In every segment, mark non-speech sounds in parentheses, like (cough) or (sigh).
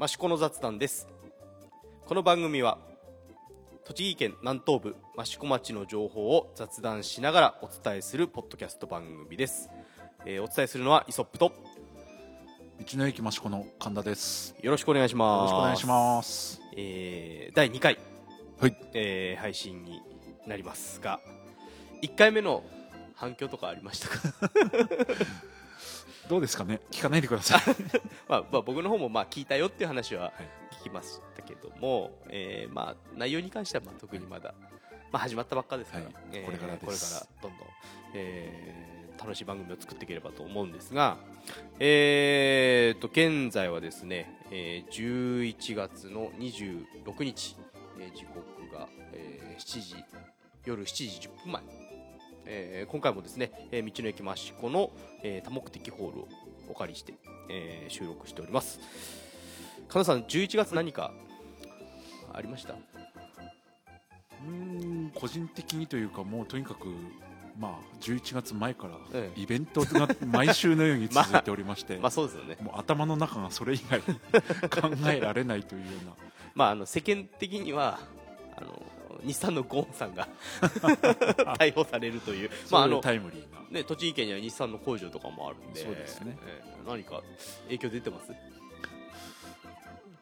益子の雑談ですこの番組は栃木県南東部益子町の情報を雑談しながらお伝えするポッドキャスト番組です、えーお伝えするのはイソップと道の駅益子の神田です。よろしくお願いしよますろしくお願いします。えー第2回、はい。えー配信になりますが1回目の反響とかありましたか？(laughs) どうですかね？聞かないでください。(laughs) まあ、まあ僕の方もまあ聞いたよっていう話ははい。聞きましたけども、えーまあ内容に関してはまあ特にまだ、まあ、始まったばっかですから、はい。えーこれからこれからどんどん、えー楽しい番組を作っていければと思うんですが、えー、と現在はですね、えー11月の26日、えー時刻が、えー7時夜7時10分前、えー今回もですね、えー道の駅益子の、えー多目的ホールをお借りして、えー収録しております。神田さん11月何かありました？うーん、個人的にというか、もうとにかく、まあ、11月前からええ。イベントが毎週のように続いておりまして、(laughs) まあそうですよね。もう頭の中がそれ以外考えられないというような、(laughs) まああの世間的にはあの日産のゴーンさんが (laughs) 逮捕されるという。まああのタイムリーな。ね栃木県には日産の工場とかもあるんでそうですね。ええ何か影響出てます？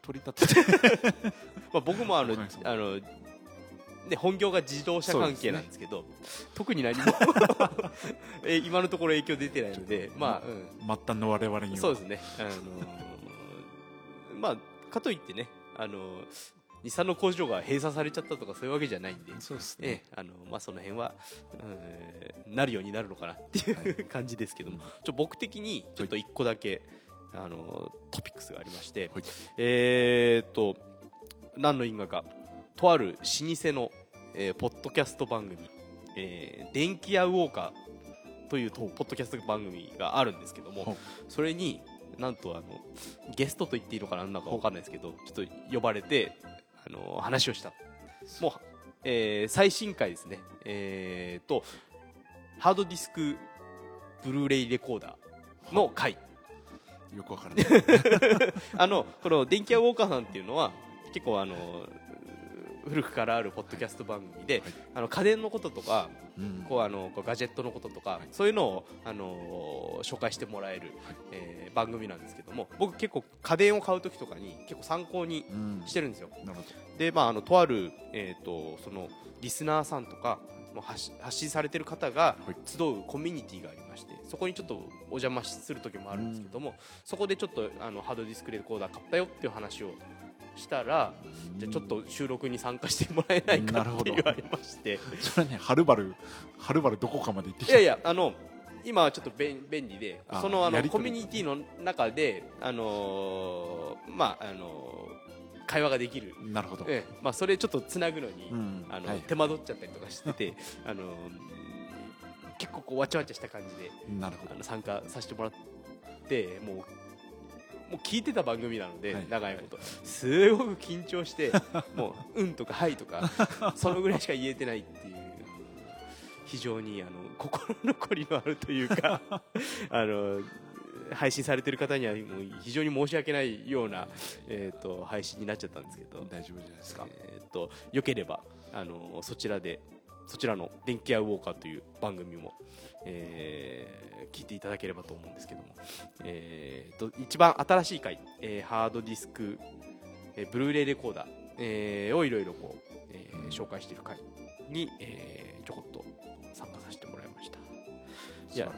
取り立てて、(laughs) まあ、僕もあのあの、ね、本業が自動車関係なんですけど特に何も。(laughs) え今のところ影響出てないので、まあうん、末端の我々には。そうですね、あのーまあ、かといってね、あのー日産の工場が閉鎖されちゃったとかそういうわけじゃないんで、そうですね。ええあのまあ、その辺は、うんなるようになるのかなっていう、感じですけども、ちょ僕的にちょっと1個だけ、あのトピックスがありまして、はい。えーっと何の因果か。とある老舗の、えーポッドキャスト番組「えー電気屋ウォーカー」というポッドキャスト番組があるんですけども、それになんとあのゲストと言っていいのかなんだか分かんないですけどちょっと呼ばれてあの話をした。もう、えー最新回ですね。えーとハードディスクブルーレイレコーダーの回。よくわからない。(laughs) あのこの電気屋ウォーカーさんっていうのは結構あの古くからあるポッドキャスト番組で、はい。あの家電のこととかうん。こうあのこうガジェットのこととか、そういうのをあの紹介してもらえる、えー番組なんですけども僕結構家電を買う時とかに結構参考にうん。してるんですよ。なるほでまああのとある、えー、とそのリスナーさんとかもう発発信されてる方がはい。集うコミュニティがありましてそこにちょっとお邪魔する時もあるんですけども、そこでちょっとあのハードディスクレコーダー買ったよっていう話をしたら、ど。じゃあちょっと収録に参加してもらえないかって言われまして。(laughs) それはね、はるばる、はるばるどこかまで行ってきた。いやいやあの今はちょっと便便利であそのあのコミュニティの中であのーまああのー会話ができる、なるほど。ええ。まあ、それちょっとつなぐのに、うん。あのはい。手間取っちゃったりとかしてて (laughs) あのー結構こうわちゃわちゃした感じでなるほど。参加させてもらってもうもう聞いてた番組なので、はい。長いこと。すごく緊張して (laughs) もう「うん」とか「はい」とかそのぐらいしか言えてないっていう非常にあの心残りのあるというか (laughs) あの配信されてる方にはもう非常に申し訳ないような、えー、と配信になっちゃったんですけど、大丈夫じゃないですか。えー、とよければあのそちらでそちらの「電気屋ウォーカー」という番組も、えー聞いていただければと思うんですけども、えー、と一番新しい回、えーハードディスク、えーブルーレイレコーダー、えーをいろいろこう、えー紹介している回に、えーちょこっと参加させてもらいました。いや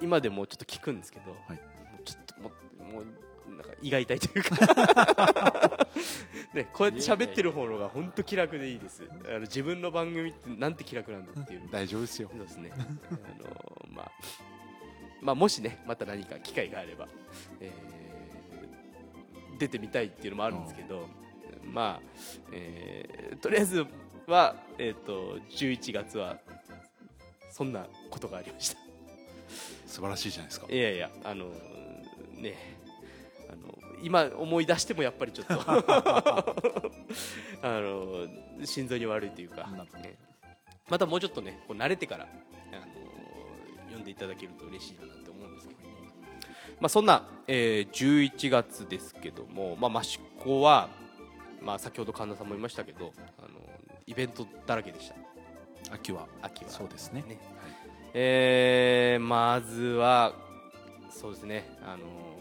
今でもちょっと聞くんですけど、はい。もうちょっともうもうなんか胃が痛いというか。ね、こうやって喋ってる方のが本当気楽でいいです。あの自分の番組ってなんて気楽なんだっていう。大丈夫ですよ。そうですね。あのまあまあもしねまた何か機会があれば、えー出てみたいっていうのもあるんですけど、まあ、えーとりあえずは、えー、と11月はそんなことがありました。素晴らしいじゃないですか。いやいやあのねあの今思い出してもやっぱりちょっと。(laughs) あの心臓に悪いというか。ねまたもうちょっとねこう慣れてからあの読んでいただけると嬉しいなって思うんですけど。まあ、そんな、えー、11月ですけども、まあ、益子は、まあ、先ほど神田さんも言いましたけどあのイベントだらけでした。秋は。秋は。そうですね。ね。えーまずはそうですね、あのー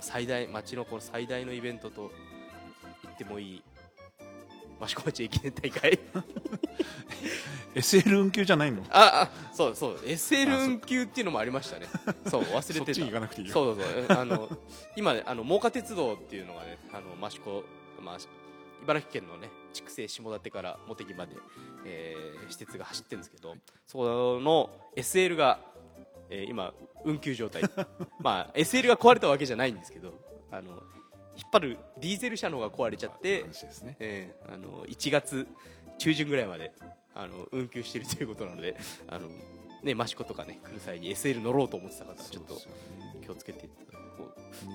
最大町のこの最大のイベントと言ってもいい。益子町駅伝大会。(laughs) SL 運休じゃないの？ああそうそう。SL 運休っていうのもありましたね。(laughs) そう忘れそってちに行かなくていいよ。そうそうそう。あの今ねあの真岡鉄道っていうのがねあの益子、まあ、茨城県のね筑西下館から茂木まで、えー施設が走ってるんですけどその SL が、えー今運休状態。(laughs) まあ SL が壊れたわけじゃないんですけどあの引っ張るディーゼル車の方が壊れちゃって、ね。えーあの1月中旬ぐらいまであの運休しているということなのであの、ね、益子とかね来る際に SL 乗ろうと思ってた方はちょっと気をつけて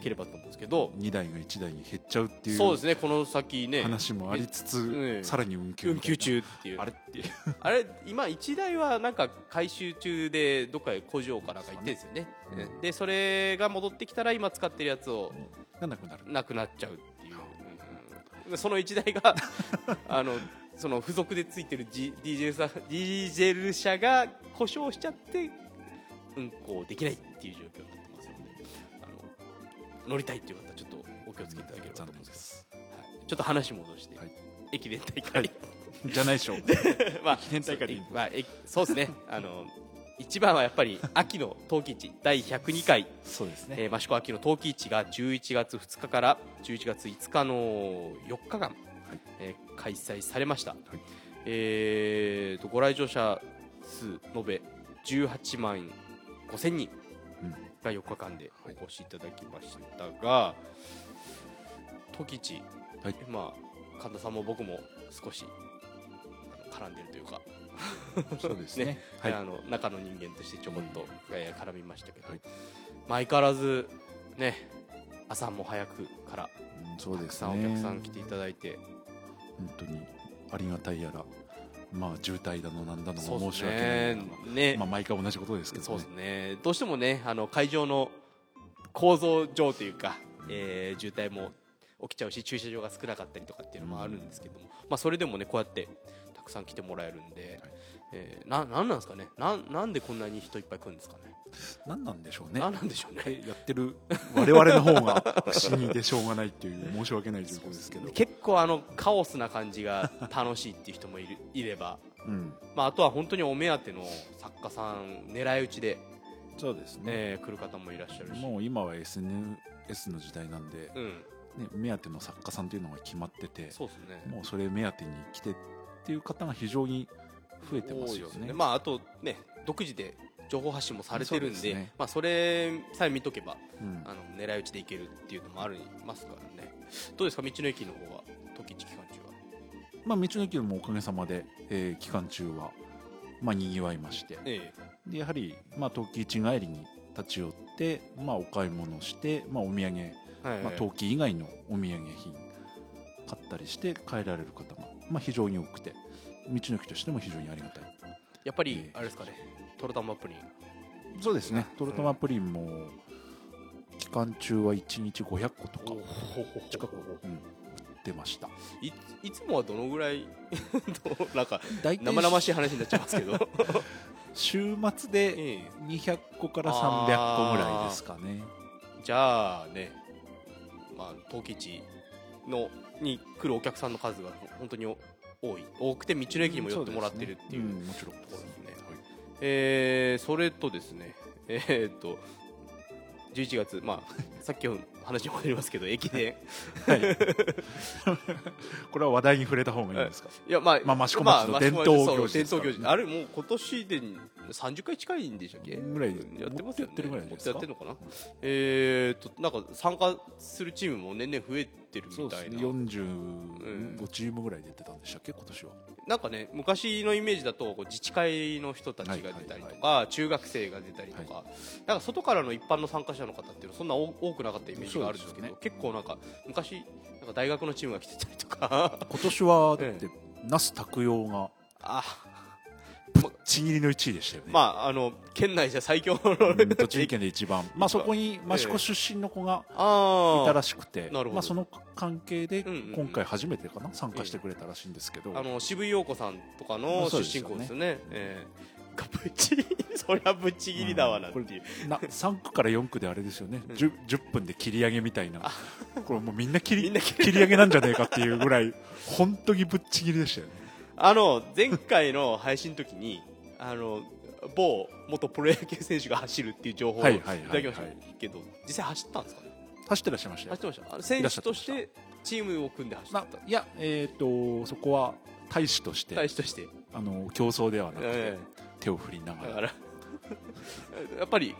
ければと思うんですけど、2台が1台に減っちゃうっていうそうですねこの先ね。話もありつつ、うん。さらに運休運休中っていう。あれ？っていうあれ今1台はなんか回収中でどっかへ工場かなんか行ってんですよね、うん。でそれが戻ってきたら今使ってるやつをがなくなる。なくなっちゃうっていう、うん。その1台が (laughs) あのその付属でついてる、G、ディーゼルさディーゼル車が故障しちゃって運行できないっていう状況乗りたいっていう方はちょっとお気をつけいただければと思残うんでけど、念ですすはいちょっと話戻して、はい。駅伝大会、じゃないでしょう。まあ駅伝大会でいまあ、えそうですね。あの一番はやっぱり秋の冬季市第102回。そうですね。えー、益子秋の冬季市が11月2日から11月5日の4日間、えー開催されました、えーとご来場者数延べ18万5千人。うんが4日間でお越しいただきましたが、冬季市、はい。まあ、神田さんも僕も少し絡んでるというか。そうですね。(laughs) はい。あの中の人間としてちょこっと、えー絡みましたけど、はい。まあ相変わらずね朝も早くからうんそうたくですね。さんお客さん来ていただいて、本当にありがたいやらまあ渋滞だのなんだの申し訳ないねなね、まあ毎回同じことですけどね。そうですね。どうしてもねあの会場の構造上というか、えー渋滞も起きちゃうし駐車場が少なかったりとかっていうのもあるんですけども、まあ、それでもねこうやってたくさん来てもらえるんで、はいえーななんなんですかね？なんなんでこんなに人いっぱい来るんですかね？何なんでしょうね？なんなんでしょうね？えやってる我々の方が (laughs) 不思議でしょうがないっていう申し訳ない状況ですけど。結構あのカオスな感じが楽しいっていう人もいるいれば、うん。まあ、あとは本当にお目当ての作家さん狙い撃ちで、そうですね。えー来る方もいらっしゃるし。もう今は SNS の時代なんで、うん、ね、目当ての作家さんというのが決まっててそうですね。もうそれ目当てに来てっていう方が非常に増えてますよね。ですまああとね独自で情報発信もされてるんでね。まあ、それさえ見とけばうん。あの狙い撃ちでいけるっていうのもありますからね。どうですか？道の駅の方は時期期間中は。まあ、道の駅もおかげさまで、えー期間中は、まあ、にぎわいまして。えでやはり、まあ、冬季市帰りに立ち寄って、まあ、お買い物して、まあ、お土産、えはい。まあ、冬季以外のお土産品買ったりして帰られる方が、まあ、非常に多くて。道の駅としても非常にありがたい。やっぱりええ。あれですかね。トロタンマップにそうですね。トロトマプリンも期間中は1日500個とか近く、うん、売ってました。いいつもはどのぐらい (laughs) なんか生々しい話になっちゃいますけど、(laughs) 週末でええ。200個から300個ぐらいですかね。じゃあね、まあ、陶器市のに来るお客さんの数が本当に多い。多くて道の駅にも寄ってもらってるっていう。うんもちろん。ところですね、えーそれとですね (laughs) えーっと11月まあ (laughs) さっきの話に戻りますけど駅伝。はい、(laughs) これは話題に触れた方がいいんですか、い。やまあまあ益子町の伝統行事伝統行事。あれもう今年で30回近いんでしたっけ？ぐらいやってますよ、ね、やってるぐらいですか？やってるのかな？えー、となんか参加するチームも年々増えてるみたいな、そうですね45チームぐらい出てたんでしたっけ？今年は。なんかね昔のイメージだと自治会の人たちが出たりとか、中学生が出たりとか、なんか外からの一般の参加者の方っていうのはそんな多多くなかったイメージがあるんですけどそう結構なんか昔なんか大学のチームが来てたりとか。今年は (laughs) だっえて那須拓陽があちぎりの1位でしたよね、まああの県内じゃ最強のうん (laughs) 栃木県で一番、まあ、そこに益子出身の子があいたらししくて、まあ、その関係でうんうんうん。今回初めてかな？参加してくれたらしいんですけど、あの渋井陽子さんとかの出身校ですよね。ええ。がぶっちそりゃぶっちぎりだわなんていう、な3区から4区であれですよね、うん。10, 10分で切り上げみたいな。これもうみんな切り (laughs) みんな切り切り上げなんじゃねえかっていうぐらい本当にぶっちぎりでしたよね。あの前回の配信の時にあの某元プロ野球選手が走るっていう情報をはいただきましたけど実際走ったんですかね？走ってらっしゃいましたよ。走ってました。選手としてチームを組んで走った。まあ、いや、えー、とそこは大使として、大使として、あの競争ではなくて、え手を振りながら、(laughs) やっぱり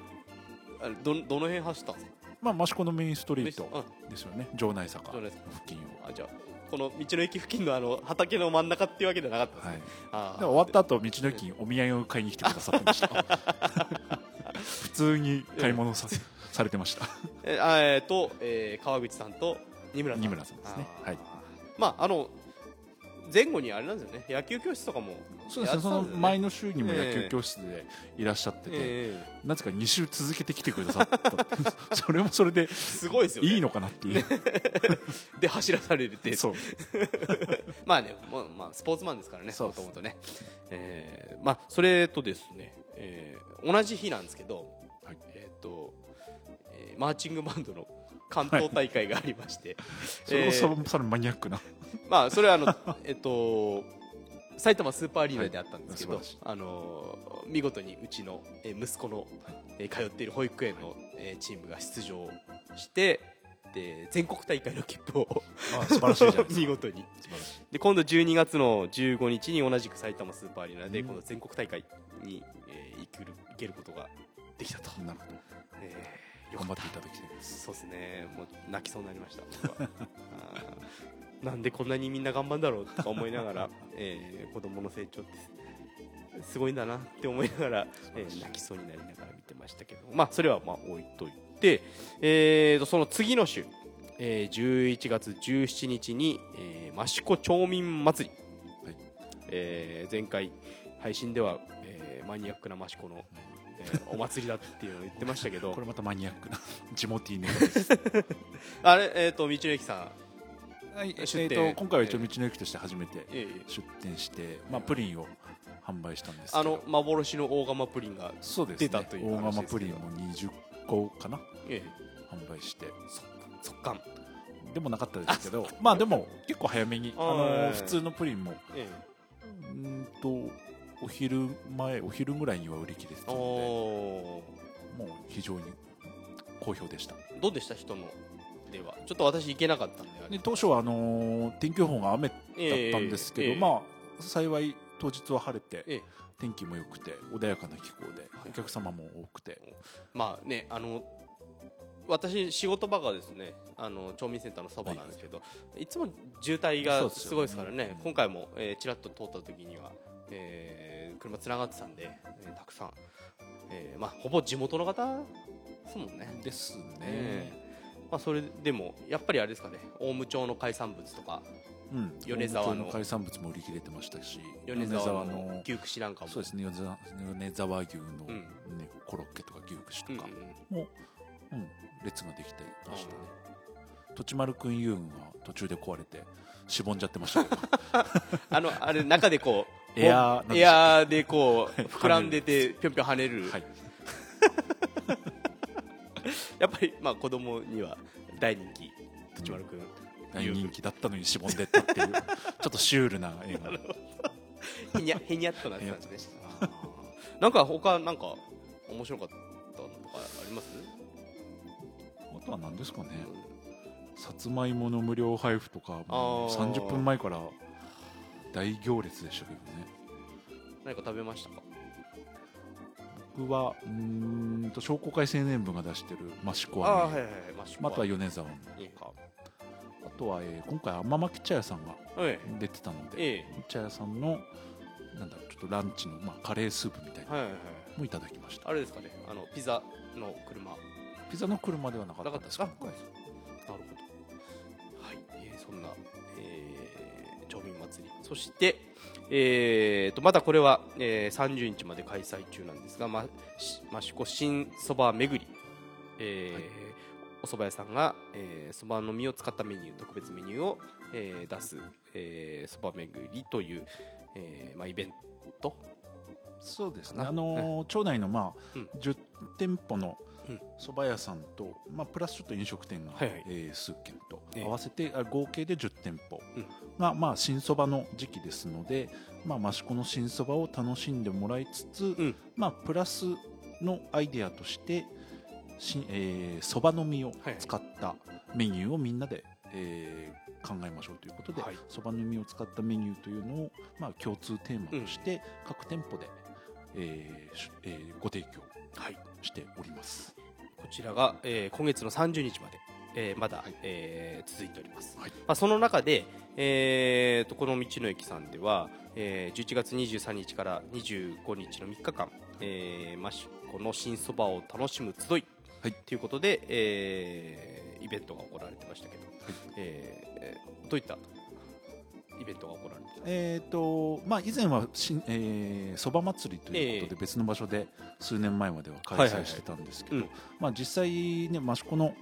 どどの辺走ったんですか？まあ、益子のメインストリートあですよね。城内坂。付近を、あじゃあこの道の駅付近のあの畑の真ん中っていうわけじゃなかったんですね、はい、あで終わった後道の駅にお土産を買いに来てくださってました。(laughs) 普通に買い物さ, (laughs) されてましたえあえーと、えー川口さんと二村さん。二村さんですね。はい。まああの前後にあれなんですよね。野球教室とかもそうですね。その前の週にも野球教室でいらっしゃってて、えなぜか2週続けてきてくださった。(laughs) それもそれでえすごいですよね。いいのかなっていう。(laughs) で走らされるって。そう。(laughs) まあね、もうまあ、スポーツマンですからねそうもともとね、えーまあ、それとですね、えー同じ日なんですけど、はい。えっ、と、えーマーチングバンドの関東大会がありまして、それもえーそさらにマニアックなまあそれはあの (laughs) えっと埼玉スーパーアリーナであったんですけど、はいあの見事にうちのえー息子の、えー通っている保育園の、えーチームが出場してで全国大会の切符をあ素晴らしいじゃないですか。(laughs) 見事に。で今度12月の15日に同じく埼玉スーパーアリーナで、うん。今度全国大会に、えー行ける行けることができたと、なるほど。えー頑張っていただきたいです。そうですね。もう泣きそうになりました (laughs) なんでこんなにみんな頑張るんだろうとか思いながら、(laughs) えー子供の成長ってすごいんだなって思いながら、えー泣きそうになりながら見てましたけど。まあそれはまあ置いといて、えーとその次の週、えー11月17日に、えー、益子町民祭り、はい。えー前回配信では、えーマニアックな益子の、えーお祭りだっていうのを言ってましたけど。(laughs) これまたマニアックなジモティーネタですあれ、えっ、と、道の駅さん。はいえ出店。ーと今回は一応道の駅として初めてええ。出店して、まあ、プリンを販売したんですけど。あの、幻の大釜プリンが、そうですね。出たという大話ですけど。釜プリンも20個かな？え販売して。え、速乾。でもなかったですけどまあでも結構早めにあの普通のプリンもえうーんとお昼前お昼ぐらいには売り切れてえ。たのおでもう非常に好評でした。ーどうでした？人のでは。ちょっと私行けなかったんで、当初はあのー天気予報が雨だったんですけど、ええまあ幸い当日は晴れて、ええ。天気も良くて穏やかな気候ではい。お客様も多くて、まあね、あの、私、仕事場がですね、あの、町民センターのそばなんですけど、い、つも渋滞がすごいですからね、うん。今回も、えー、ちらっと通った時には、えー車つながってたんで、えーたくさん、えーまあ、ほぼ地元の方ですもんね。ですね、ええまあ、それでもやっぱりあれですかね大務町の海産物とかうん、米沢の。海産物も売り切れてましたし米沢の牛串なんかも。そうですね米沢米沢牛の、うん。ねコロッケとか牛串とかうんも、うん列ができてましたね。土地丸くん遊具が途中で壊れてしぼんじゃってましたけど。(laughs) あのあれ中でこうエアーエアーでこう膨らんでて (laughs) ぴょんぴょん跳ねる、はいやっぱりまあ子供には大人気土丸くん、大人気だったのにしぼんでったっていうちょっとシュールな映画。(laughs) へにゃへにゃっとなってたんですねなんか他なんか面白かったのとかあります、あとは何ですかね。さつまいもの無料配布とかもうあー。30分前から大行列でしたけどね。何か食べましたか？僕はうーんと商工会青年部が出してる益子飴ああはいはいは米沢の。いいか。あとは、えー今回甘巻茶屋さんがえ出てたので、ええ。茶屋さんのなんだろうちょっとランチの、まあ、カレースープみたいなえはいはいはい。のもいただきました。あれですかねあのピザの車。ピザの車ではなかったですか？なかったですか？なるほど。はい、えーそんな、えー、町民祭り。そして、えー、とまだこれは、えー、30日まで開催中なんですが、ま、益子新そば巡り、えー、はい、お蕎麦屋さんがそば、えー、の実を使ったメニュー特別メニューを、えー、出すそば、えー、巡りという、えーまあ、イベントそうですね、あのー、町内の、まあうん、10店舗の蕎麦屋さんと、まあ、プラスちょっと飲食店が、はいはい、えー、数軒と合わせて、え合計で10店舗。が、まあ、新そばの時期ですので、まあ、益子の新そばを楽しんでもらいつつ、うん、まあ、プラスのアイデアとしてそば、えー、の実を使ったメニューをみんなで、えー、考えましょうということでそば、はい、の実を使ったメニューというのを、まあ、共通テーマとして各店舗で、えーえー、ご提供しております。こちらが、えー、今月の30日まで、えー、まだ、はい、えー、続いております、はい、まあ、その中で、えーと、この道の駅さんでは、えー、11月23日から25日の3日間、えー、益子の新そばを楽しむ集いと、はい、いうことで、えー、イベントが行われてましたけど、はい。えー、どういったイベントが行われてえーとまあ、以前はし、えー、そば祭りということで別の場所で数年前までは開催してたんですけど、まあ、実際、ね、益子の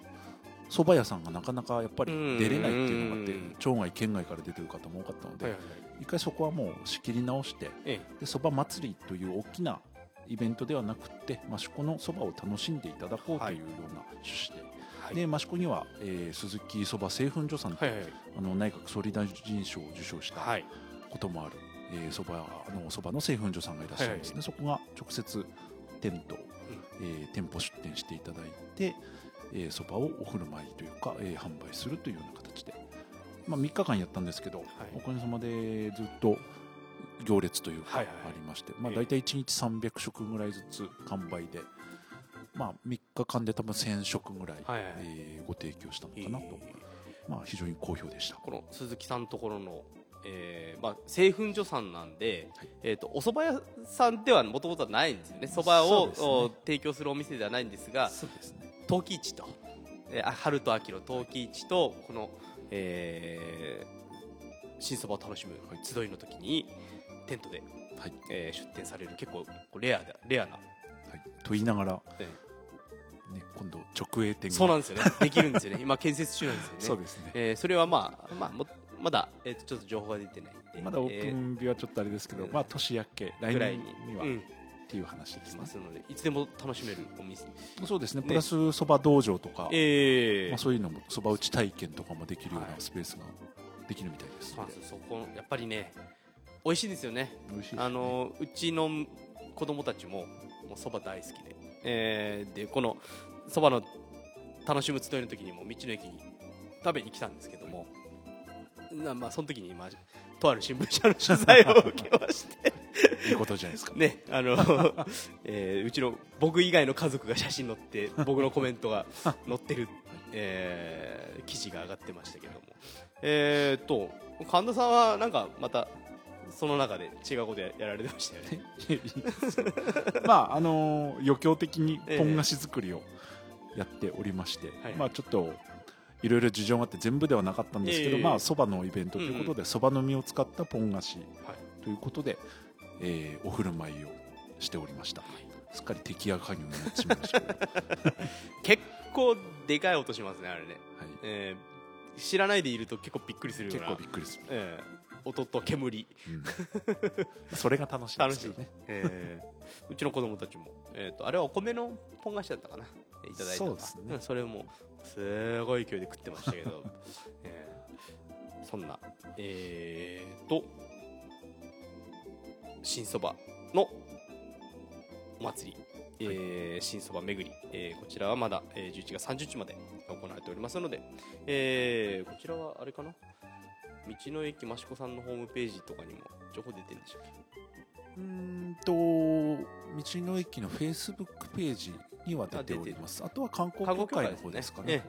蕎麦屋さんがなかなかやっぱり出れないっていうのがあって町外県外から出てる方も多かったので、一回そこはもう仕切り直してそば、祭りという大きなイベントではなくて益子のそばを楽しんでいただこうというような趣旨ではい、で益子には、えー、鈴木そば製粉所さんと、はいはい、あの内閣総理大臣賞を受賞したこともある、えー、そばのそばの製粉所さんがいらっしゃいますね、はい。はい、そこが直接テント、うん、えー、店舗出店していただいてそば、えー、をお振る舞いというか、えー、販売するというような形で、まあ、3日間やったんですけど、はい、おかげさまでずっと行列というかありまして、はいはい、まあ、大体1日300食ぐらいずつ完売で。まあ、3日間で多分1000食ぐらい、はいはい、えー、ご提供したのかなと、まあ、非常に好評でした。この鈴木さんのところの、えーまあ、製粉所さんなんで、はい、えーと、お蕎麦屋さんではもともとはないんですよね。蕎麦を、ね、提供するお店ではないんですがそうですね。陶器市と、えー、春と秋の陶器市とこの、えー、新そばを楽しむ集いの時にテントで、はい。えー、出店される結構レアレアな、はい、と言いながら、えーね、今度直営店そうなんですよね。できるんですよね。(laughs) 今建設中なんですよね。そうですね、えー、それはまあまあもまだ、えー、とちょっと情報が出てないまだオープン日はちょっとあれですけど、えー、まあ年明け来年には、うん、っていう話ですね。ますのでいつでも楽しめるお店。そうですね。プラスそば道場とか、えー。まあ、そういうのもそば打ち体験とかもできるようなスペースができるみたいです、はい、そこやっぱりね美味しいですよね。美味しい、ね、あのうちの子供たちもそば大好きで、えー、でこのそばの楽しむ集いの時にも道の駅に食べに来たんですけどもまあその時に、まあ、とある新聞社の取材を受けまして。いいことじゃないですか。ねあの、えー、うちの僕以外の家族が写真載って僕のコメントが載ってる、えー、記事が上がってましたけども。えー、っと神田さんはなんかまたその中で違うことやられてましたよね。(laughs) まああのー、余興的にポン菓子作りを、えーやっておりまして、はい、まあ、ちょっといろいろ事情があって全部ではなかったんですけど、まあそばのイベントということでそば、の実を使ったポン菓子ということで、えー、お振る舞いをしておりました、はい、すっかり敵や加入になってしまいました結構でかい音しますねあれね、はい。えー、知らないでいると結構びっくりするような。結構びっくりする、えー、音と煙、うん、それが楽しいですよね、えー、うちの子供たちも、えーと、あれはお米のポン菓子だったかな。いただいたそうですね、それもすごい勢いで食ってましたけど、(laughs) えー、そんな。えーと新そばのお祭り、えー、新そば巡り、えー、こちらはまだ、えー、11月30日まで行われておりますので、えー、こちらはあれかな？道の駅益子さんのホームページとかにも情報出てるんでしょうかうんと道の駅のフェイスブックページには出ております。あとは観光協会の方ですかねね。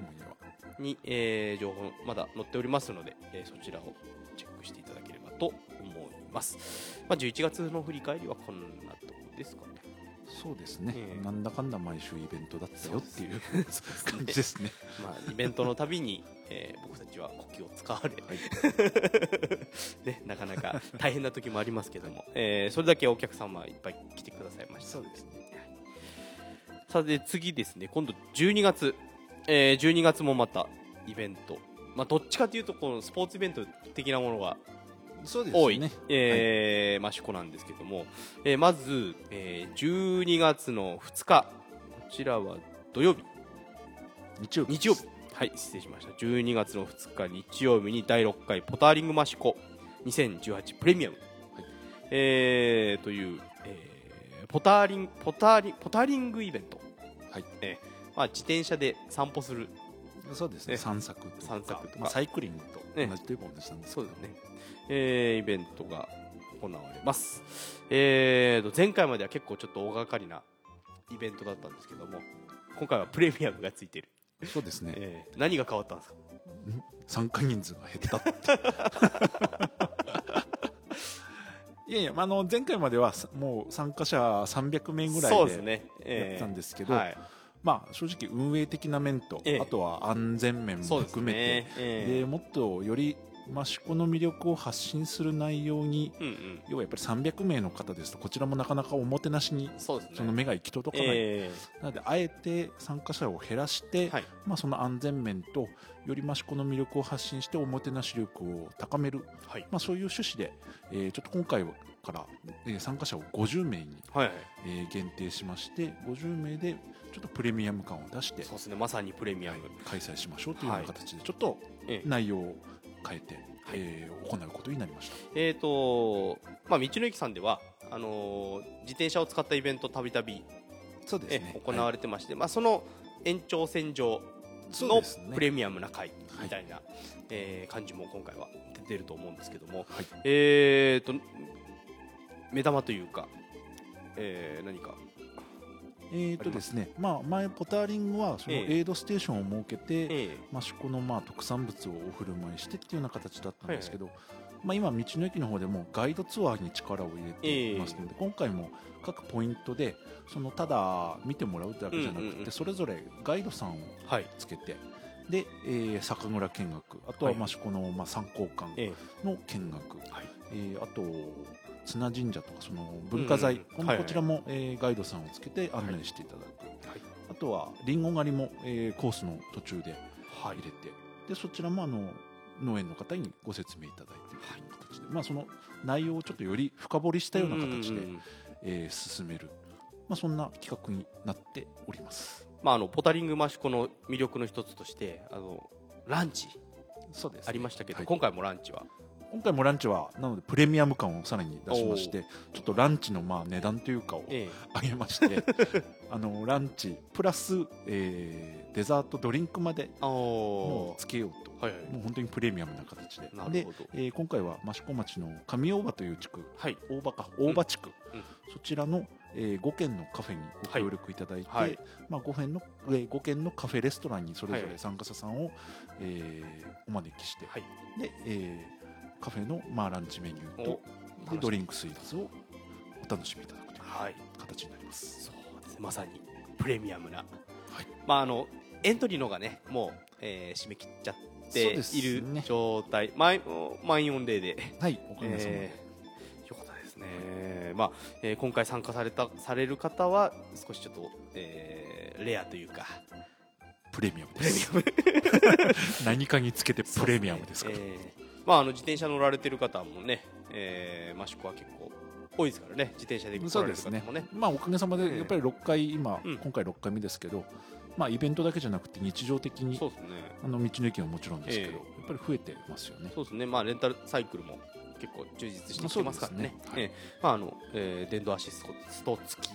に、えー、情報まだ載っておりますので、えー、そちらをチェックしていただければと思います、まあ、11月の振り返りはこんなとこですかね。そうですね、ええなんだかんだ毎週イベントだったよっていうね。(laughs) 感じですね。まあ、イベントのたびに、えー僕たちは呼吸を使われ、はい。(laughs) ね、なかなか大変な時もありますけども、えーそれだけお客様いっぱい来てくださいました。そうですね。さあで次ですね。今度12月、えー12月もまたイベント、まあ、どっちかというとこのスポーツイベント的なものがそうです多い、ね。えーまあ、趣向なんですけども、えーまず、えー12月の2日。こちらは土曜日。日曜日。日曜日はい失礼しました。12月の2日日曜日に第6回ポターリングマシコ2018プレミアム、はい。えーという、えーポターリンポターリンポターリングイベント、はい。えーまあ、自転車で散歩する。そうですね。ね。散策とか。散策とか。まあサイクリングと同じといえば同じなんですけどそうですね、えーイベントが行われます、えーと前回までは結構ちょっと大掛かりなイベントだったんですけども今回はプレミアムがついてる、そうですね。えー何が変わったんですか？参加人数が減ったって。(laughs) いやいや、まあ、あの前回まではさもう参加者300名ぐらいでそうですね、やったんですけど、はい、まあ、正直運営的な面と、ええ。あとは安全面も含めてね、え。でもっとより益子の魅力を発信する内容にーうんうん。要はやっぱり300名の方ですとこちらもなかなかおもてなしにそね。その目が行き届かない、えなのであえて参加者を減らして、ーはい。まあ、その安全面とより益子の魅力を発信しておもてなし力を高める、はい。まあ、そういう趣旨で、えーちょっと今回から、えー参加者を50名に、はいはい。えー限定しまして50名でちょっとプレミアム感を出してそうですね。まさにプレミアム、開催しましょうというような形でちょっとえー内容を変えて、はい。えー行うことになりました。えーとまあ、道の駅さんではあのー自転車を使ったイベントたびたび行われれてまして、まあ、その延長線上のプレミアムな回みたいな、えー感じも今回は出てると思うんですけども、はい。えー、と目玉というか、えー何かえーとですねまあ、前ポターリングはそのええ。エイドステーションを設けて、え益子のまあ特産物をお振る舞いしてっていうような形だったんですけど、まあ、今、道の駅の方でもガイドツアーに力を入れていますので、今回も各ポイントでそのただ見てもらうだけじゃなくて、それぞれガイドさんをーはいつけてで、えー酒蔵見学あとははい。益子のまあ参考館えの見学、えーあと綱神社とかその文化財、こちらも、えーガイドさんをつけて案内していただく、はい。あとはりんご狩りも、えーコースの途中ではい。入れて、でそちらもあの農園の方にご説明いただいてという形で、まあ、その内容をちょっとより深掘りしたような形で、えー進める、まあ、そんな企画になっております。まあ、あのポタリングマシコの魅力の一つとしてあのランチそうですありましたけど、はい。今回もランチは？今回もランチはなのでプレミアム感をさらに出しましてちょっとランチのまあ値段というかをえ上げまして (laughs) あのランチプラス、えーデザートドリンクまであもうつけようと。はいはい。もう本当にプレミアムな形で。でえー今回は益子町の上大場という地区。はい。大場か大場地区、うん。そちらの、え5軒のカフェにご協力いただいて、はい。まあ、5, 軒の、えー5軒のカフェレストランにそれぞはいはい。れ参加者さんを、えーお招きして、はい。でえーカフェの、まあ、ランチメニューとおでドリンクスイーツをお楽しみいただくというはい。形になります。そうですまさにプレミアムな、はい。まああのエントリーのがねもう、えー締め切っちゃっているね状態、満満員御礼で、はい、おかげさまで、えーよかったですね、まあえー今回参加されたされる方は少しちょっと、えーレアというか。プレミアムプレミです。アム。(laughs) 何かにつけてプレミアムですか？ら。えーまあ、あの自転車乗られてる方もね、えー、益子は結構多いですからね自転車で来られるそうですね。方もね。まあおかげさまでええやっぱり6回今、うん。今回6回目ですけど、まあイベントだけじゃなくて日常的にそうですね。あの道の駅はもちろんですけど、えやっぱり増えてますよね。そうですね、まあ、レンタルサイクルも結構充実してきてますからね。ね。はい。ええ。まああのえー電動アシスト付き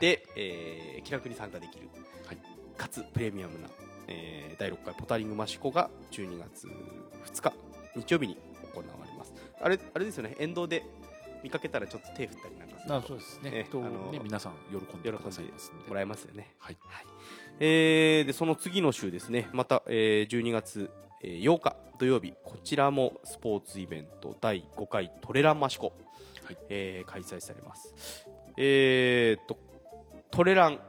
で、えー気楽に参加できる、はい。かつプレミアムな、えー第6回ポタリングマシコが12月2日日曜日に行われます。あれあれですよね。沿道で見かけたらちょっと手振ったりなんかすると。あそうですね。とええあのね皆さん喜んでくださいますんで。もらえますよね。はい。えーでその次の週ですね。また、えー12月、えー8日土曜日こちらもスポーツイベント第5回トレランマシコ、はい。えー開催されます。えーっとトレラン。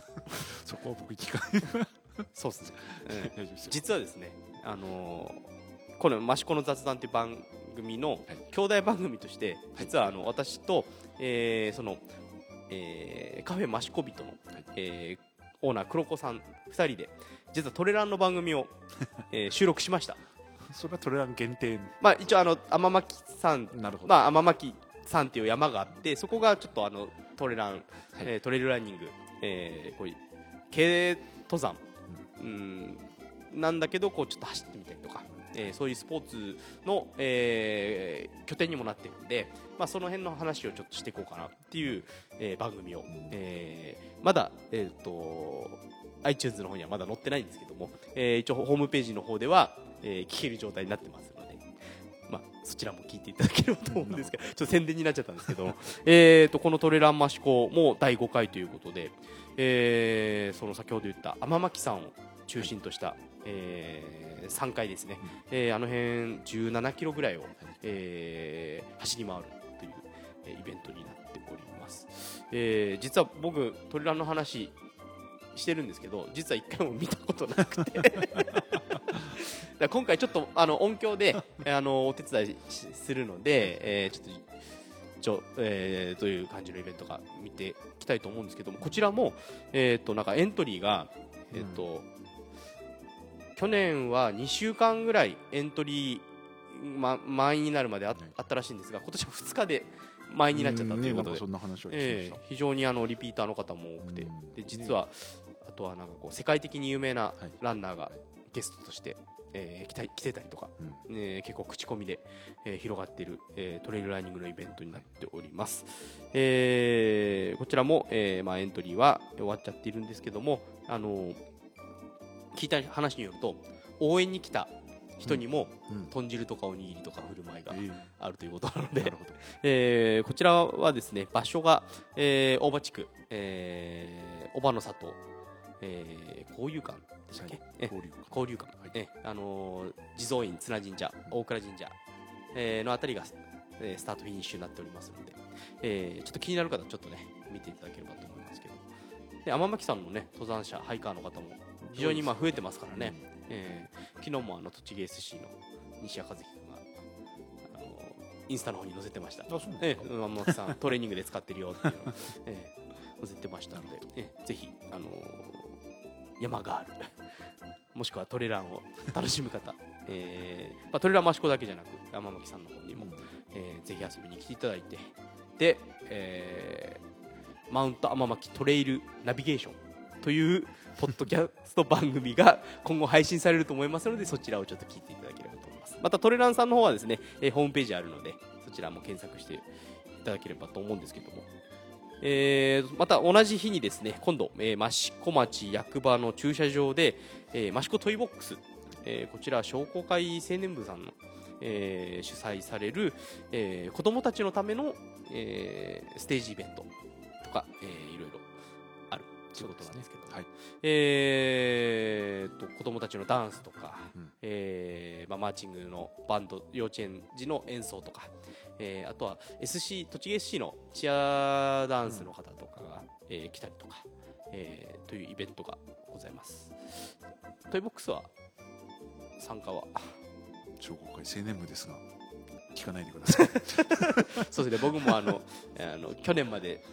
(laughs) そこは僕聞かない (laughs) そうですね、え (laughs) 大丈夫ですよ。実はですねあのーこの「益子の雑談」っていう番組のはい兄弟番組として実はあの私と、えーその、えーカフェ益子人の、えーオーナー黒子さん2人で実はトレランの番組を、(laughs) えー収録しました。それはトレラン限定。まあ一応あの天巻さんなるほど、まあ、天巻山っていう山があってそこがちょっとあのトレラン、えートレイルランニング、えーこういう軽登山、うん、なんだけどこうちょっと走ってみたりとか、えーそういうスポーツの、えー拠点にもなってるんで、まあ、その辺の話をちょっとしていこうかなっていう、えー番組を、えーまだ、えー、と iTunes の方にはまだ載ってないんですけども、えー一応ホームページの方では、えー聞ける状態になってますので、まあ、そちらも聞いていただければと思うんですが、ちょっと宣伝になっちゃったんですけど、えー、とこのトレランマシコも第5回ということで、えーその先ほど言った天巻山を中心とした、え3回ですね、えーあの辺17キロぐらいを、えー走り回るという、えイベントになっております、えー実は僕トレランの話してるんですけど実は一回も見たことなくて。今回ちょっとあの音響であのお手伝いするので、えーちょっとちょ、えーどういう感じのイベントか見ていきたいと思うんですけどもこちらも、えー、となんかエントリーが、えーと去年は2週間ぐらいエントリー、ま、満員になるまであ,、あったらしいんですが今年は2日で満員になっちゃったということで、ええ非常にあのリピーターの方も多くて、うん。で実は、あとはなんかこう世界的に有名なはい。ランナーがゲストとして、えー来た来てたりとか、えー結構口コミで、えー広がっている、えートレイルランニングのイベントになっております、えーこちらも、えーまあ、エントリーは終わっちゃっているんですけども、あのー聞いた話によると応援に来た人にも、うん豚汁とかおにぎりとか振る舞いがええ。あるということなので、(laughs) えーこちらはですね場所が、えー大場地区、えー、小場の里、えー、交友館でしたっけ、え交流交流館、えあのー地蔵院綱神社大倉神社、えーのあたりが、えースタートフィニッシュになっておりますので、えーちょっと気になる方はちょっとね見ていただければと思いますけど。で天巻さんのね登山者ハイカーの方も非常にまあ増えてますからね、えー昨日もあの栃木 SC の西谷和樹君があのインスタの方に載せてました。あそうなんええ、天巻さんトレーニングで使ってるよっていうの。を、ええ、載せてましたので、ええ、ぜひ、あのー山がある (laughs) もしくはトレランを楽しむ方、えーまあ、トレラン益子だけじゃなく天巻さんの方にも、えーぜひ遊びに来ていただいてで、えーマウント天巻トレイルナビゲーションというポッドキャスト番組が今後配信されると思いますのでそちらをちょっと聞いていただければと思います。またトレランさんの方はですね、えーホームページあるのでそちらも検索していただければと思うんですけども、えーまた同じ日にですね今度、えー、益子町役場の駐車場で、えー、益子トイボックス、えーこちら商工会青年部さんの、えー主催される、えー子どもたちのための、えーステージイベントとか、えーいろいろあるということなんですけど、はい。えー、と子どもたちのダンスとか、うんえーまあ、マーチングのバンド幼稚園児の演奏とか、えーあとは SC 栃木 SC のチアダンスの方とかが、えー来たりとか、えーというイベントがございます。トイボックスは参加は？商工会青年部ですが聞かないでください。(laughs) そうですね。僕もあのあの去年まで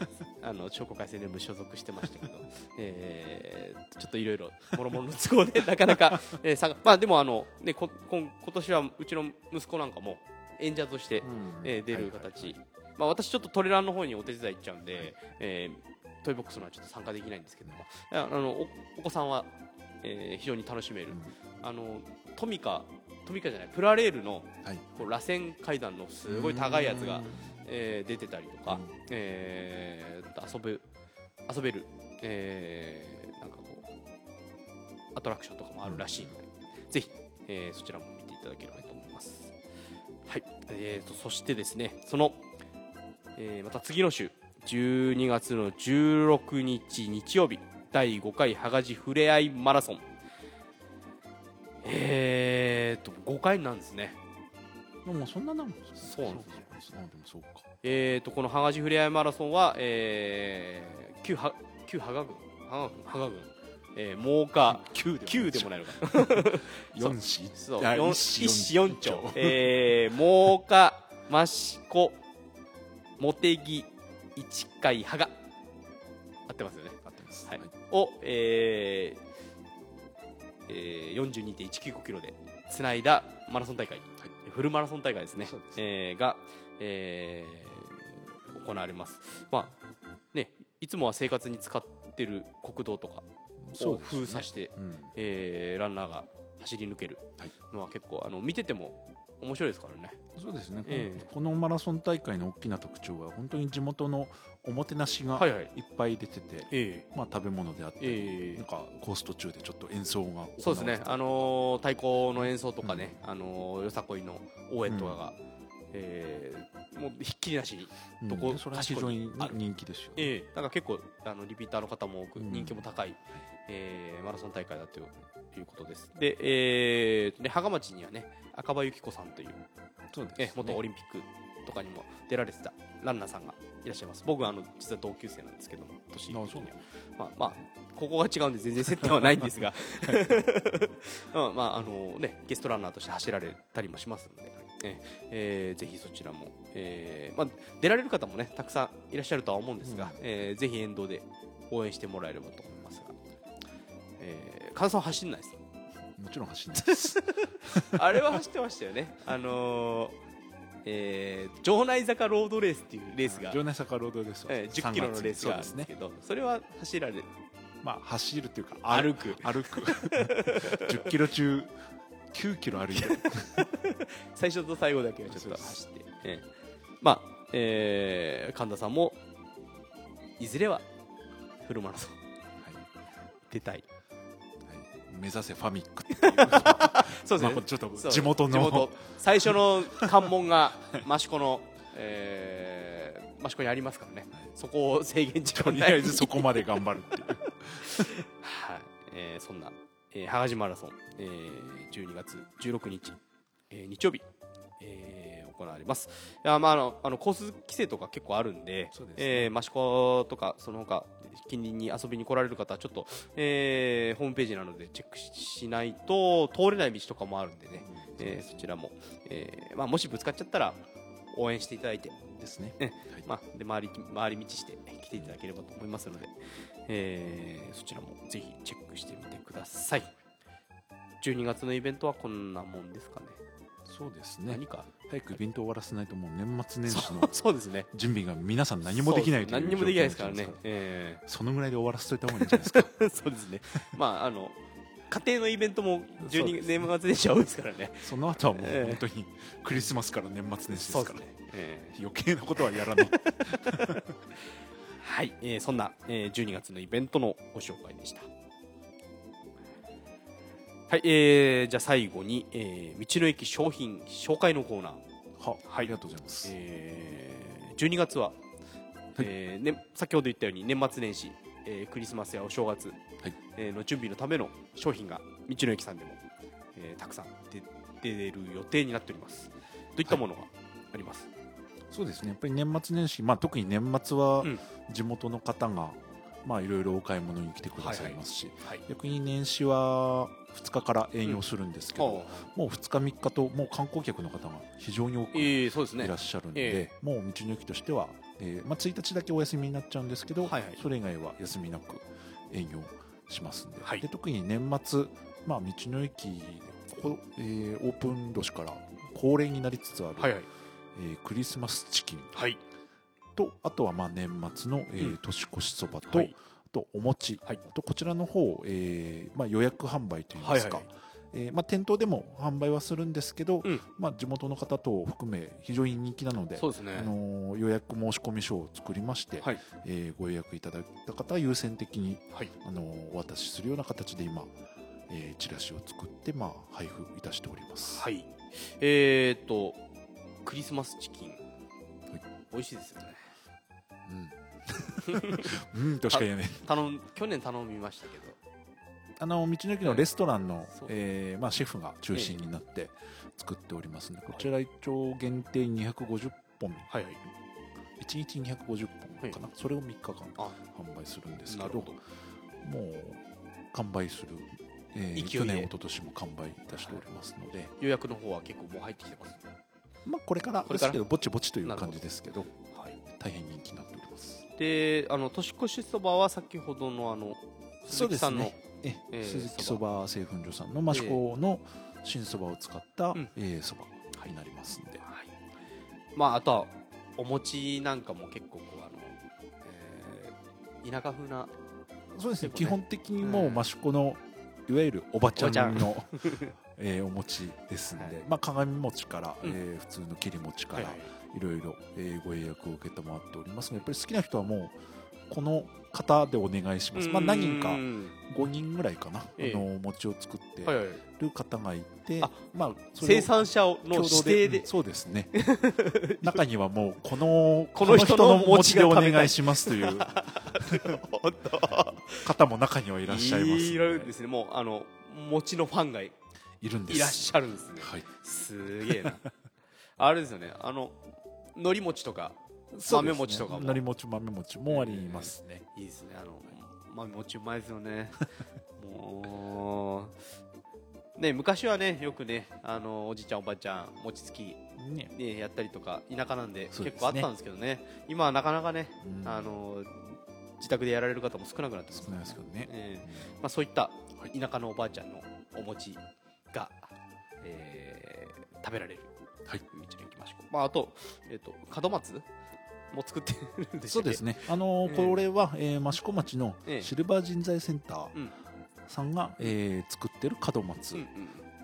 あの商工会青年部所属してましたけど、えーちょっといろいろもろもろの都合で (laughs) なかなか、えー参加まあでもあの、ね、ここん今年はうちの息子なんかも演者として、えー出る形、まあ、私ちょっとトレランの方にお手伝い行っちゃうんで、えートイボックスのはちょっと参加できないんですけども。ああのおお子さんは、えー非常に楽しめる、あのトミカトミカじゃないプラレールのはい。こう螺旋階段のすごい高いやつがうん、えー出てたりとか、うん。えー遊べ遊べる、えーなんかこうアトラクションとかもあるらしいので、ぜひ、えーそちらも見ていただければと思います。はい、えー、とそしてですねその、えーまた次の週12月の16日日曜日第5回羽賀寺ふれあいマラソンえーと5回なんですね。でもそんななんそうなんですよ。そうかえー、とこの羽賀寺ふれあいマラソンは、えー旧は旧羽賀郡？羽賀郡？えー、真岡。9 9でもないのか。(laughs) 4市。そうあ四一市一市四町。えー、真岡益子茂木市海羽賀。合ってますよね。合ってます。はい。を、えーえー、42.195キロでつないだマラソン大会、フルマラソン大会ですね。す。えーが、えー行われます、まあね、いつもは生活に使ってる国道とかを封鎖して、うん。えーランナーが走り抜けるはいのは結構あの見てても面白いですからね。そうですね、ええ。このマラソン大会の大きな特徴は本当に地元のおもてなしがはいはい。いっぱい出てて、えまあ、食べ物であったり、えなんかコース途中でちょっと演奏がそうですね、あのー太鼓の演奏とかね、あのーよさこいの応援とかが、えーもうひっきりなしに、うん。どこでそれは非常に人気ですよね、ええ。だから結構あのリピーターの方も多く、うん。人気も高い、えーマラソン大会だということです。で、えーで芳賀町にはね赤羽由紀子さんという、そうですえ元オリンピックとかにも出られてたランナーさんがいらっしゃいます。僕はあの実は同級生なんですけども、年的には。まあまあここが違うんで全然接点はないんですが、(laughs) まあまああのねゲストランナーとして走られたりもしますので、ええーぜひそちらも、えーまあ出られる方もねたくさんいらっしゃるとは思うんですが、うん。えーぜひ沿道で応援してもらえればと思います。が、えー、関さんは走んないです。もちろん走んないです。(laughs) あれは走ってましたよね。あのーえー城内坂ロードレースっていうレースが、城内坂ロードですわえー10キロのレースがあるんですけど、それは走られまあ走るっていうか歩く。歩く。10 (laughs) キロ中9キロ歩いてる。(laughs) 最初と最後だけはちょっと走って、ええまあ、えー神田さんもいずれはフルマラソン出たい目指せファミックっていう。そうですね、まあちょっと地元の。最初の関門が益子の、えー、益子にありますからね、そこを制限時間とりあえずそこまで頑張るっていう。(laughs) はい。えーそんな、えー、羽賀マラソン、えー、12月16日、えー日曜日、えー行われます。いや、まあ、あのあのコース規制とか結構あるんでですえー益子とかその他近隣に遊びに来られる方はちょっと、えーホームページなどでチェックししないと通れない道とかもあるんでね、えーそちらも、えーまあ、もしぶつかっちゃったら応援していただいて。ですね。えはい。まあ、で回り回り道して来ていただければと思いますので、えーそちらもぜひチェックしてみてください。12月のイベントはこんなもんですかねそうですね。何か早くイベント終わらせないともう年末年始のそうですね。準備が皆さん何もできないという何にもできないですからね。えそのぐらいで終わらせといた方がいいんじゃないですか。ー (laughs) そうですね。まああの家庭のイベントもそう12です。年末年始は多いですからね。その後はもうええ。本当にクリスマスから年末年始ですから、えー余計なことはやらない。(laughs) はい、えーそんな、えー12月のイベントのご紹介でした。はい、えーじゃあ最後に、えー道の駅商品紹介のコーナー。はありがとうございます、えー12月は、えーね、先ほど言ったように年末年始、えークリスマスやお正月、はい。えーの準備のための商品が道の駅さんでも、えーたくさん出出る予定になっております。どういったものがあります、そうですね。やっぱり年末年始、まあ、特に年末はうん。地元の方が、まあ、いろいろお買い物に来てくださいますし、はい。逆に年始は2日から営業するんですけど、もう2日3日ともう観光客の方が非常に多くえいらっしゃるんで、えもう道の駅としては、えーまあ、1日だけお休みになっちゃうんですけど、それ以外は休みなく営業しますんで,、はい。で特に年末、まあ、道の駅こ、えーオープン年から恒例になりつつある、はえークリスマスチキンはい。とあとはまあ年末の、えーうん。年越しそばと,、とお餅、はい。あとこちらの方、えーまあ、予約販売といいますか、はいはいえーまあ、店頭でも販売はするんですけど、うん。まあ、地元の方と含め非常に人気なので、そうですね。あのー予約申し込み書を作りまして、はい。えーご予約いただいた方は優先的に、はい。あのーお渡しするような形で今、えーチラシを作って、まあ、配布いたしております。はい。えー、っとクリスマスチキン、美味しいですよね。うん、うんとしか言えない。頼ん去年頼みましたけど。あの道の駅のレストランの、えーまあ、シェフが中心になって作っておりますので、こちら一応限定250本。はいはい。1日250本かな、それを3日間あ。販売するんですけどもう完売する、えー去年一昨年も完売いたしておりますので、予約の方は結構もう入ってきてますまあ、これからですけどぼちぼちという感じですけど。はい。大変人気になっておりますであの年越しそばは先ほどのあの鈴木さんのええー鈴木そば製粉所さんの益子の新そばを使ったうん。えーそばになりますんで、はい、まああとはお餅なんかも結構こうあの、えー田舎風な。そうですね。ね。本的にもううん。益子のいわゆるおばちゃんのえーお餅ですんで、はい。まあ、鏡餅から、うん。えー普通の切り餅から、はいい。ろいろ、えーご予約を受けてもらっております。のでやっぱり好きな人はもうこの方でお願いします、まあ、何人かうん5人ぐらいかな、ええ。あのお餅を作ってはいはい。る方がいて、あまあ、それを生産者の指定で。うんそうですね。(laughs) 中にはもうこのこの人の餅がこの食べたいお願いしますという (laughs) 方も中にはいらっしゃいますのいるんですね。もうあの餅のファンがいいるんです。らっしゃるんですね。はい。すげえな。(laughs) あれですよね。あの海苔餅とか豆餅とかも。のり餅豆餅もありますね、いいですね。あの豆餅うまいですよね。(laughs) もうね昔はねよくねあのおじいちゃんおばあちゃん餅つき、ね。ね、やったりとか田舎なんで結構あったんですけどね。今はなかなかね、うん。あの自宅でやられる方も少なくなってます。少ないですけどね、ええ。まあ、そういった田舎のおばあちゃんのお餅が、えー食べられる。はい。道の駅益子、まあ、あと,、えー、と門松も作ってるんでそうですね、ね、あのーええこれは、えー、益子町のええ。シルバー人材センターうん。さんが、えー作ってる門松、うんうん。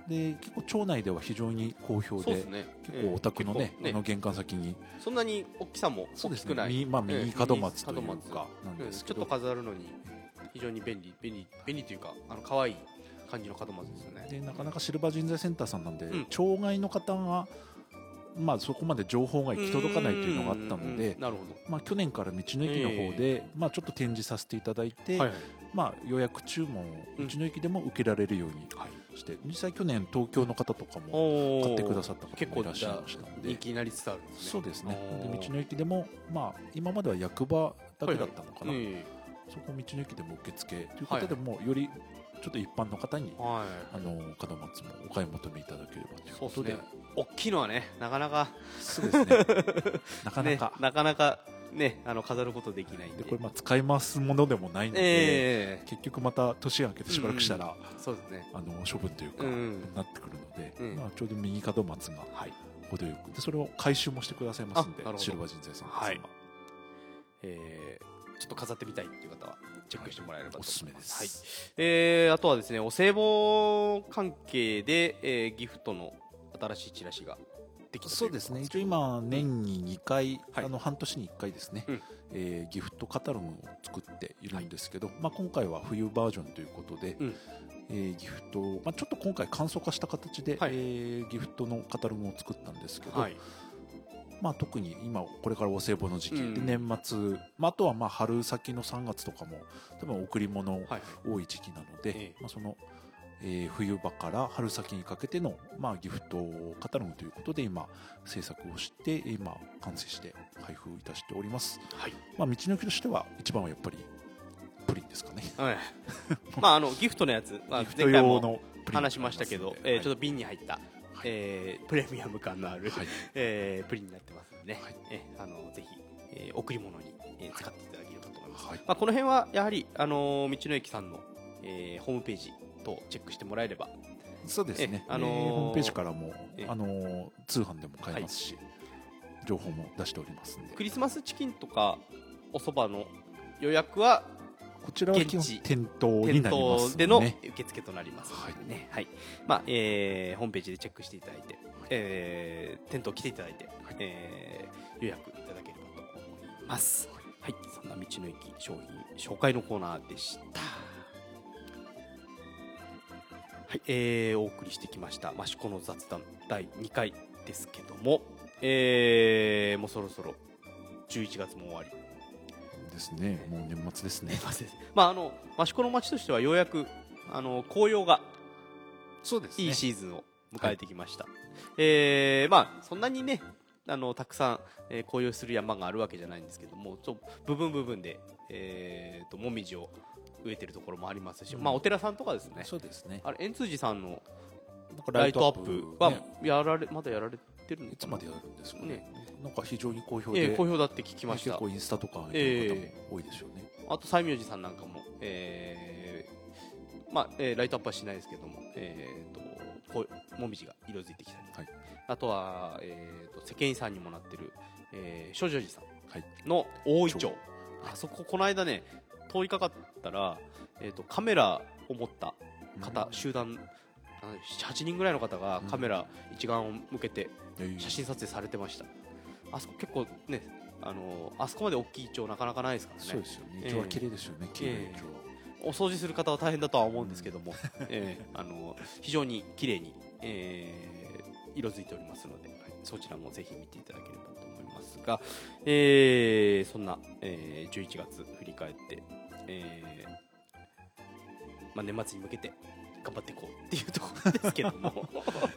で結構町内では非常に好評でね。結構お宅のね,、結構あの玄関先に。そんなに大きさも大きくない、ね右まあ、ええ。右門松というかなんうんですけど、ちょっと飾るのに非常に便利便利便利というかあの可愛い感じの門松ですよね。でなかなかシルバー人材センターさんなんで、うん。町外の方が、まあ、そこまで情報が行き届かないというのがあったのでうん、なるほまあ、去年から道の駅の方で、まあ、ちょっと展示させていただいて、まあ、予約注文をうん。道の駅でも受けられるようにして、実際去年東京の方とかも買ってくださった方もいらっしゃいましたので。人気になりつつあるんですね。そうですね。で道の駅でも、まあ、今までは役場だけだったのかな、そこを道の駅でも受付ということでも、よりちょっと一般の方にうんはい。あの門松もお買い求めいただければということで。そうですね。大きいのはねなかなかそうですね。(laughs) なかなねか、なかなかねあの飾ることできないんで。でこれまあ使い回すものでもないので、ええ。結局また年が明けてしばらくしたら、そうですね。あの処分というか、うんなってくるので、うん。まあ、ちょうど右門松がはい。程よくでそれを回収もしてくださいますんでシルバー人材さんははい。えーちょっと飾ってみたいっていう方はチェックしてもらえればと思いおす。すめでます、はい。す、えーあとはですねお歳暮関係で、えーギフトの新しいチラシがそうですね。一応今年に2回、はい。あの半年に1回ですね、うん。えーギフトカタログを作っているんですけど、まあ、今回は冬バージョンということで、うん。えーギフト、まあ、ちょっと今回簡素化した形で、はい。えーギフトのカタログを作ったんですけど、はいまあ、特に今これからお歳暮の時期、うん。で年末、まあ、あとはまあ春先の3月とかも多分贈り物はい多い時期なので、ええ。まあ、その、えー冬場から春先にかけての、まあ、ギフトカタログということで今制作をして今完成して配布いたしております、はい。まあ、道の駅としては一番はやっぱりプリンですかね。はい。(laughs) まああのギフトのやつ、まあ、ギフト前回も用の話しましたけど、えーちょっと瓶に入った、はいえープレミアム感のある、はい。えープリンになってますので、はい。えーあのぜひ、えー贈り物に、えー使っていただければと思います、はい。まあ、この辺はやはり、あのー道の駅さんの、えーホームページ等チェックしてもらえれば。そうですね、えあのーえーホームページからも、えあのー通販でも買えますし、情報も出しておりますんで。クリスマスチキンとかお蕎麦の予約はこちらは基本店頭に店なります頭でのね受付となりますのでね、はい。まあえーホームページでチェックしていただいて、えー店頭来ていただいて、えー予約いただければと思います。はい、そんな道の駅商品紹介のコーナーでした。はい、えーお送りしてきました。益子の雑談第2回ですけども、えーもうそろそろ11月も終わりですね。もう年末ですね。まああの益子の町としてはようやくあの紅葉がそうですいいシーズンを迎えてきました。えーまあそんなにねあのたくさん、えー、紅葉する山があるわけじゃないんですけどもちょ部分部分で、えーと、もみじを植えてるところもありますし、うん、まあ、お寺さんとかですね。そうですね。あれ円通寺さんのライトアップはやられ、まだやられてるいつまでやるんですかね。ね。なんか非常に好評で、えー、好評だって聞きました。結構インスタとか見る方も多いでしょうね、えー、あと西明寺さんなんかも、えーまあえー、ライトアップはしないですけども、えーと、こうもみじが色づいてきたり、はい、あとは、えーと、世間遺産にもなってる、えー、少女寺さんの大井町、はい、あそここの間ね通りかかったら、えーと、カメラを持った方、うん、集団78人ぐらいの方がカメラ一眼を向けて写真撮影されてました、あそこ結構ねあのあそこまで大きい町なかなかないですからね。そうですよね。町は綺麗ですよね、綺麗えー、お掃除する方は大変だとは思うんですけども、(laughs) えー、あの非常に綺麗に、えー、色づいておりますので、はい、そちらもぜひ見ていただければと思いますが、えー、そんな、えー、11月振り返って、えーまあ、年末に向けて頑張っていこうっていうところですけども。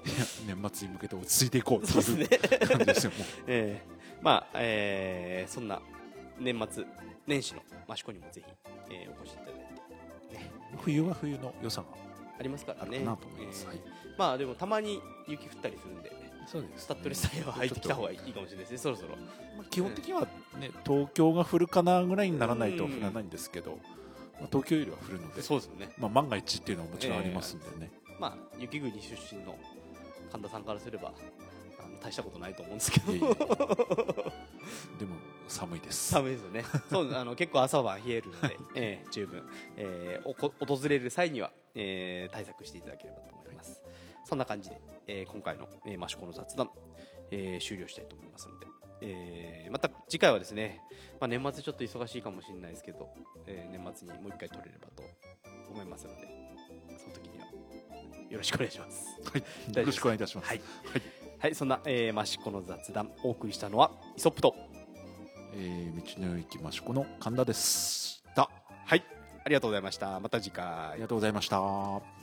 (laughs) 年末に向けて落ち着いていこうっていう感じですよもう、(laughs) えー、まあ、えー、そんな年末年始の益子にもぜひ、えー、お越しいただいて、ね、冬は冬の良さがありますからね。なと思います、えーはい、まあでもたまに雪降ったりするんでそうです、ね、スタッドレスタイヤは履いてきた方がいいかもしれないですね。そろそろ、まあ、基本的にはね、東京が降るかなぐらいにならないと降らないんですけど、まあ、東京よりは降るのでそうですね、まあ、万が一っていうのはもちろんありますんでね、えー、まあ、雪国出身の神田さんからすればあの大したことないと思うんですけど。でも寒いです。寒いですよね。そうあの結構朝晩冷えるので、(laughs) えー、十分、えー、お訪れる際には、えー、対策していただければと思います、はい、そんな感じで、えー、今回の、えー、益子の雑談、えー、終了したいと思いますのでえー、また次回はですね、まあ、年末ちょっと忙しいかもしれないですけど、えー、年末にもう一回撮れればと思いますのでその時にはよろしくお願いします。はい、よろしくお願いいたします。はい、はい、はい、そんな、えー、益子の雑談お送りしたのはイソップと、えー、道の駅益子の神田です。だはい。ありがとうございました。また次回。ありがとうございました